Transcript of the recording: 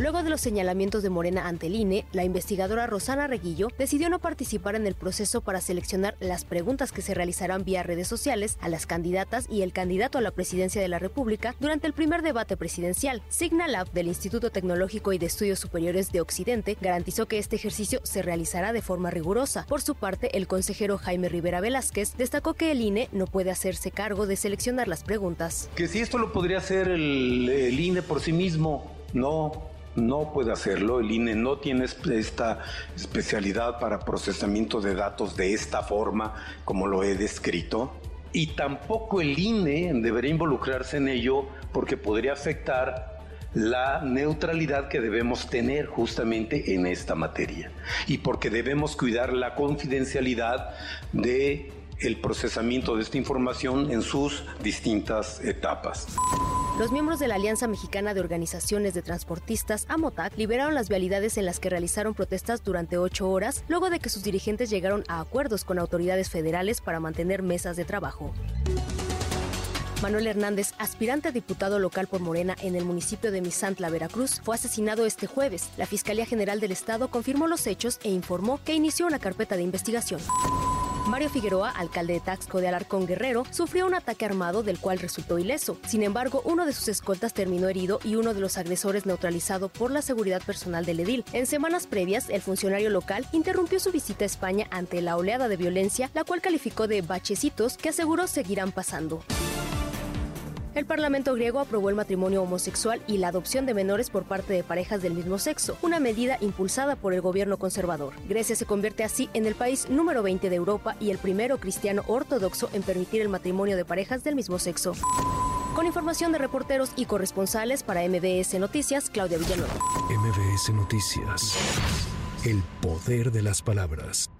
Luego de los señalamientos de Morena ante el INE, la investigadora Rosana Reguillo decidió no participar en el proceso para seleccionar las preguntas que se realizarán vía redes sociales a las candidatas y el candidato a la presidencia de la República durante el primer debate presidencial. Signalab del Instituto Tecnológico y de Estudios Superiores de Occidente garantizó que este ejercicio se realizará de forma rigurosa. Por su parte, el consejero Jaime Rivera Velázquez destacó que el INE no puede hacerse cargo de seleccionar las preguntas. Que si esto lo podría hacer el, el INE por sí mismo, no, no puede hacerlo. El INE no tiene esta especialidad para procesamiento de datos de esta forma como lo he descrito. Y tampoco el INE debería involucrarse en ello porque podría afectar la neutralidad que debemos tener justamente en esta materia y porque debemos cuidar la confidencialidad de el procesamiento de esta información en sus distintas etapas. Los miembros de la Alianza Mexicana de Organizaciones de Transportistas, AMOTAC, liberaron las vialidades en las que realizaron protestas durante ocho horas, luego de que sus dirigentes llegaron a acuerdos con autoridades federales para mantener mesas de trabajo. Manuel Hernández, aspirante a diputado local por Morena en el municipio de Misantla, Veracruz, fue asesinado este jueves. La Fiscalía General del Estado confirmó los hechos e informó que inició una carpeta de investigación. Mario Figueroa, alcalde de Taxco de Alarcón Guerrero, sufrió un ataque armado del cual resultó ileso. Sin embargo, uno de sus escoltas terminó herido y uno de los agresores neutralizado por la seguridad personal del edil. En semanas previas, el funcionario local interrumpió su visita a España ante la oleada de violencia, la cual calificó de bachecitos que aseguró seguirán pasando. El Parlamento griego aprobó el matrimonio homosexual y la adopción de menores por parte de parejas del mismo sexo, una medida impulsada por el gobierno conservador. Grecia se convierte así en el país número 20 de Europa y el primero cristiano ortodoxo en permitir el matrimonio de parejas del mismo sexo. Con información de reporteros y corresponsales para MBS Noticias, Claudia Villanueva. MBS Noticias. El poder de las palabras.